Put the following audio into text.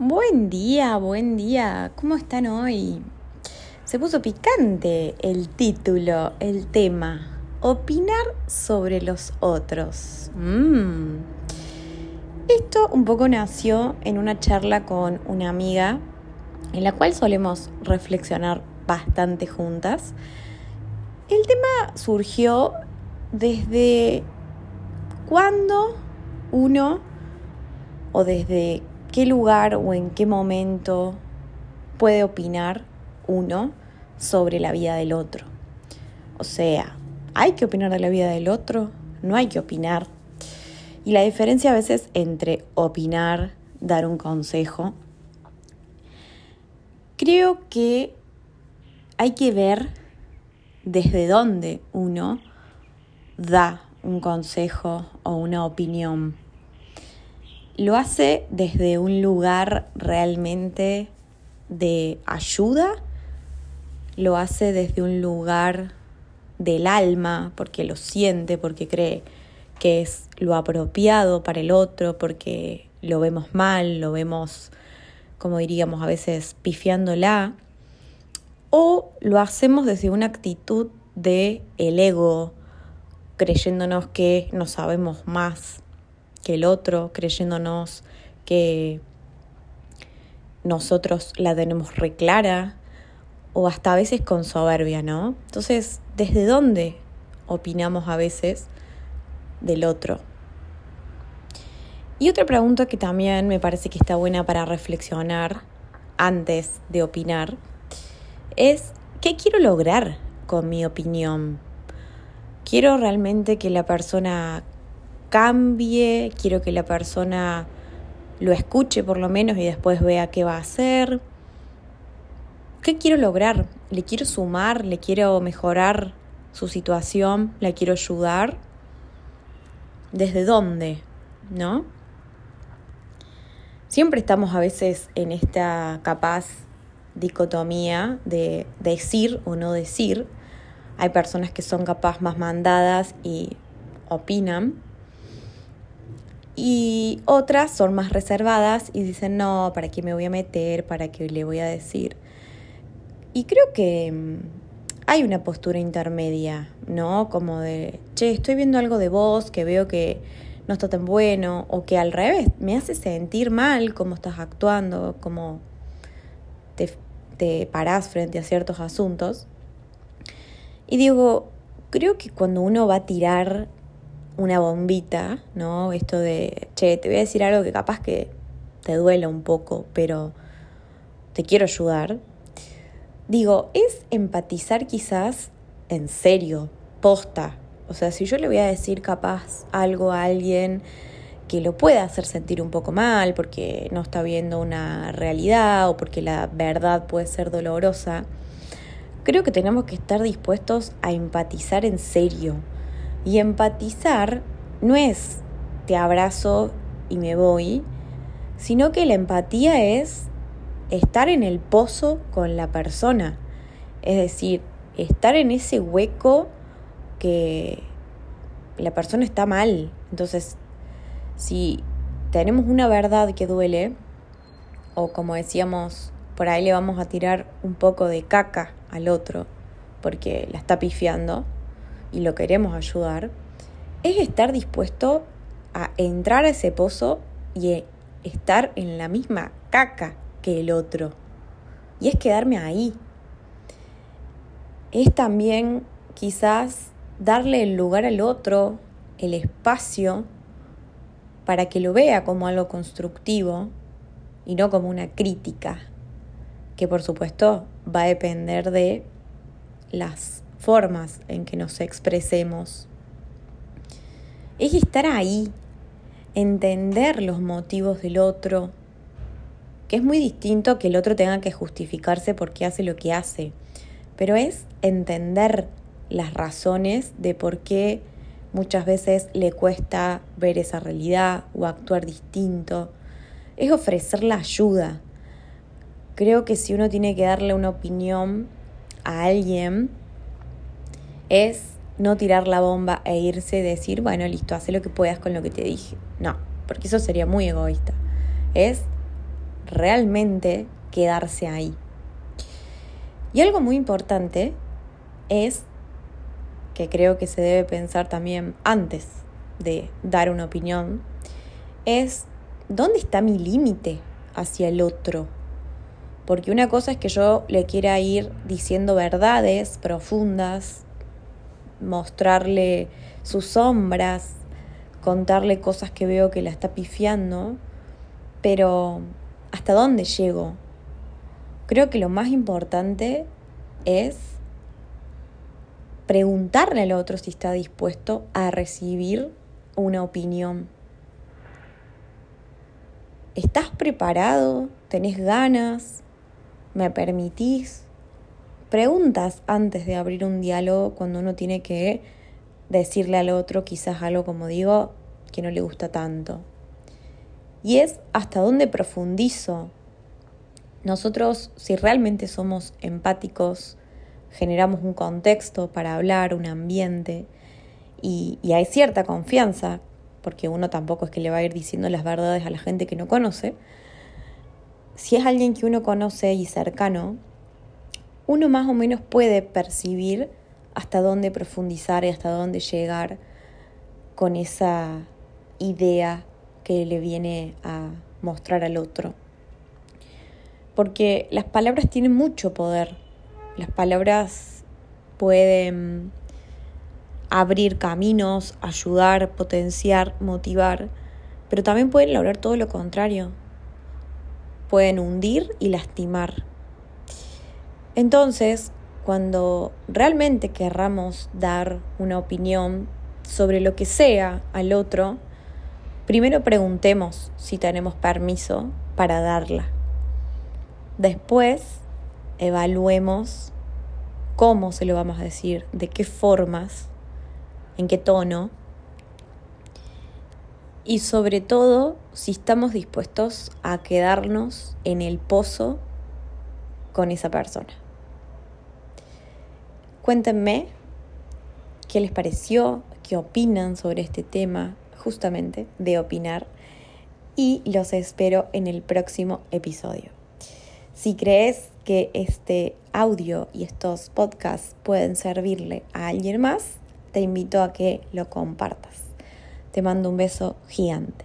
Buen día, buen día. ¿Cómo están hoy? Se puso picante el título, el tema. Opinar sobre los otros. Mm. Esto un poco nació en una charla con una amiga en la cual solemos reflexionar bastante juntas. El tema surgió desde cuándo uno o desde qué lugar o en qué momento puede opinar uno sobre la vida del otro. O sea, ¿hay que opinar de la vida del otro? No hay que opinar. Y la diferencia a veces entre opinar, dar un consejo, creo que hay que ver desde dónde uno da un consejo o una opinión lo hace desde un lugar realmente de ayuda, lo hace desde un lugar del alma, porque lo siente, porque cree que es lo apropiado para el otro, porque lo vemos mal, lo vemos, como diríamos a veces, pifiándola, o lo hacemos desde una actitud de el ego, creyéndonos que no sabemos más que el otro, creyéndonos que nosotros la tenemos reclara o hasta a veces con soberbia, ¿no? Entonces, ¿desde dónde opinamos a veces del otro? Y otra pregunta que también me parece que está buena para reflexionar antes de opinar es, ¿qué quiero lograr con mi opinión? ¿Quiero realmente que la persona cambie, quiero que la persona lo escuche por lo menos y después vea qué va a hacer. ¿Qué quiero lograr? ¿Le quiero sumar? ¿Le quiero mejorar su situación? ¿La quiero ayudar? ¿Desde dónde? ¿No? Siempre estamos a veces en esta capaz dicotomía de decir o no decir. Hay personas que son capaz más mandadas y opinan y otras son más reservadas y dicen, no, ¿para qué me voy a meter? ¿Para qué le voy a decir? Y creo que mm, hay una postura intermedia, ¿no? Como de, che, estoy viendo algo de vos que veo que no está tan bueno, o que al revés, me hace sentir mal cómo estás actuando, cómo te, te parás frente a ciertos asuntos. Y digo, creo que cuando uno va a tirar una bombita, ¿no? Esto de, che, te voy a decir algo que capaz que te duela un poco, pero te quiero ayudar. Digo, es empatizar quizás en serio, posta. O sea, si yo le voy a decir capaz algo a alguien que lo pueda hacer sentir un poco mal porque no está viendo una realidad o porque la verdad puede ser dolorosa, creo que tenemos que estar dispuestos a empatizar en serio, y empatizar no es te abrazo y me voy, sino que la empatía es estar en el pozo con la persona. Es decir, estar en ese hueco que la persona está mal. Entonces, si tenemos una verdad que duele, o como decíamos, por ahí le vamos a tirar un poco de caca al otro porque la está pifiando, y lo queremos ayudar, es estar dispuesto a entrar a ese pozo y estar en la misma caca que el otro. Y es quedarme ahí. Es también quizás darle el lugar al otro, el espacio, para que lo vea como algo constructivo y no como una crítica, que por supuesto va a depender de las formas en que nos expresemos. Es estar ahí, entender los motivos del otro, que es muy distinto que el otro tenga que justificarse porque hace lo que hace, pero es entender las razones de por qué muchas veces le cuesta ver esa realidad o actuar distinto. Es ofrecer la ayuda. Creo que si uno tiene que darle una opinión a alguien, es no tirar la bomba e irse y decir, bueno, listo, haz lo que puedas con lo que te dije. No, porque eso sería muy egoísta. Es realmente quedarse ahí. Y algo muy importante es que creo que se debe pensar también antes de dar una opinión, es dónde está mi límite hacia el otro. Porque una cosa es que yo le quiera ir diciendo verdades profundas, mostrarle sus sombras, contarle cosas que veo que la está pifiando, pero ¿hasta dónde llego? Creo que lo más importante es preguntarle al otro si está dispuesto a recibir una opinión. ¿Estás preparado? ¿Tenés ganas? ¿Me permitís? Preguntas antes de abrir un diálogo cuando uno tiene que decirle al otro quizás algo como digo que no le gusta tanto. Y es hasta dónde profundizo. Nosotros, si realmente somos empáticos, generamos un contexto para hablar, un ambiente, y, y, hay cierta confianza, porque uno tampoco es que le va a ir diciendo las verdades a la gente que no conoce. Si es alguien que uno conoce y cercano, uno más o menos puede percibir hasta dónde profundizar y hasta dónde llegar con esa idea que le viene a mostrar al otro. Porque las palabras tienen mucho poder. Las palabras pueden abrir caminos, ayudar, potenciar, motivar, pero también pueden lograr todo lo contrario. Pueden hundir y lastimar. Entonces, cuando realmente querramos dar una opinión sobre lo que sea al otro, primero preguntemos si tenemos permiso para darla. Después, evaluemos cómo se lo vamos a decir, de qué formas, en qué tono y sobre todo si estamos dispuestos a quedarnos en el pozo con esa persona. Cuéntenme qué les pareció, qué opinan sobre este tema, justamente de opinar, y los espero en el próximo episodio. Si crees que este audio y estos podcasts pueden servirle a alguien más, te invito a que lo compartas. Te mando un beso gigante.